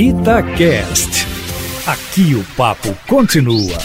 Itacast. Aqui o papo continua.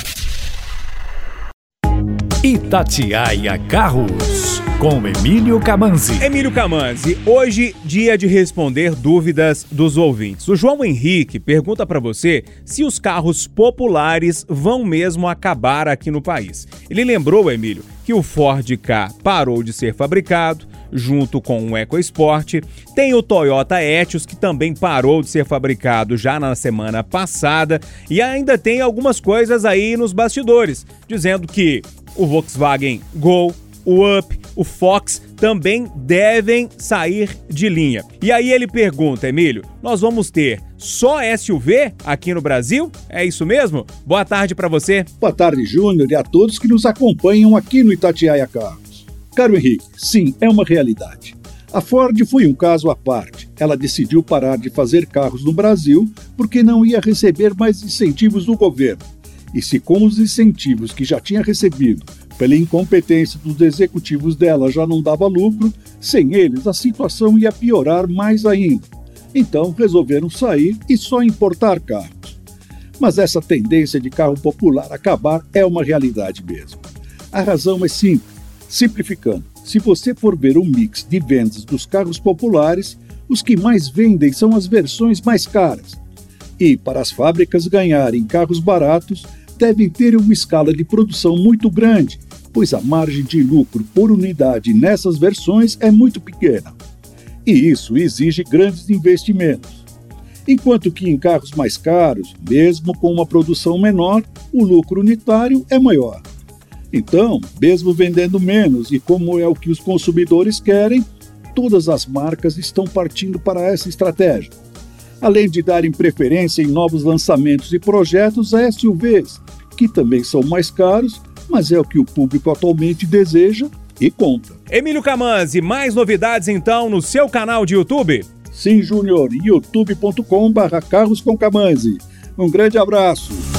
Itatiaia Carros, com Emílio Camanzi. Emílio Camanzi, hoje dia de responder dúvidas dos ouvintes. O João Henrique pergunta para você se os carros populares vão mesmo acabar aqui no país. Ele lembrou, Emílio, que o Ford K parou de ser fabricado, junto com o EcoSport. Tem o Toyota Etios, que também parou de ser fabricado já na semana passada. E ainda tem algumas coisas aí nos bastidores, dizendo que o Volkswagen Gol, o Up, o Fox também devem sair de linha. E aí ele pergunta, Emílio, nós vamos ter só SUV aqui no Brasil? É isso mesmo? Boa tarde para você. Boa tarde, Júnior, e a todos que nos acompanham aqui no Itatiaia Carros. Caro Henrique, sim, é uma realidade. A Ford foi um caso à parte. Ela decidiu parar de fazer carros no Brasil porque não ia receber mais incentivos do governo. E se com os incentivos que já tinha recebido pela incompetência dos executivos dela já não dava lucro, sem eles a situação ia piorar mais ainda. Então resolveram sair e só importar carros. Mas essa tendência de carro popular acabar é uma realidade mesmo. A razão é simples. Simplificando, se você for ver o mix de vendas dos carros populares, os que mais vendem são as versões mais caras. E para as fábricas ganharem carros baratos, devem ter uma escala de produção muito grande, pois a margem de lucro por unidade nessas versões é muito pequena. E isso exige grandes investimentos. Enquanto que em carros mais caros, mesmo com uma produção menor, o lucro unitário é maior. Então, mesmo vendendo menos e como é o que os consumidores querem, todas as marcas estão partindo para essa estratégia. Além de darem preferência em novos lançamentos e projetos a SUVs, que também são mais caros, mas é o que o público atualmente deseja e compra. Emílio Camanzi, mais novidades então no seu canal de YouTube? Sim, Júnior, youtube.com/carros com Um grande abraço.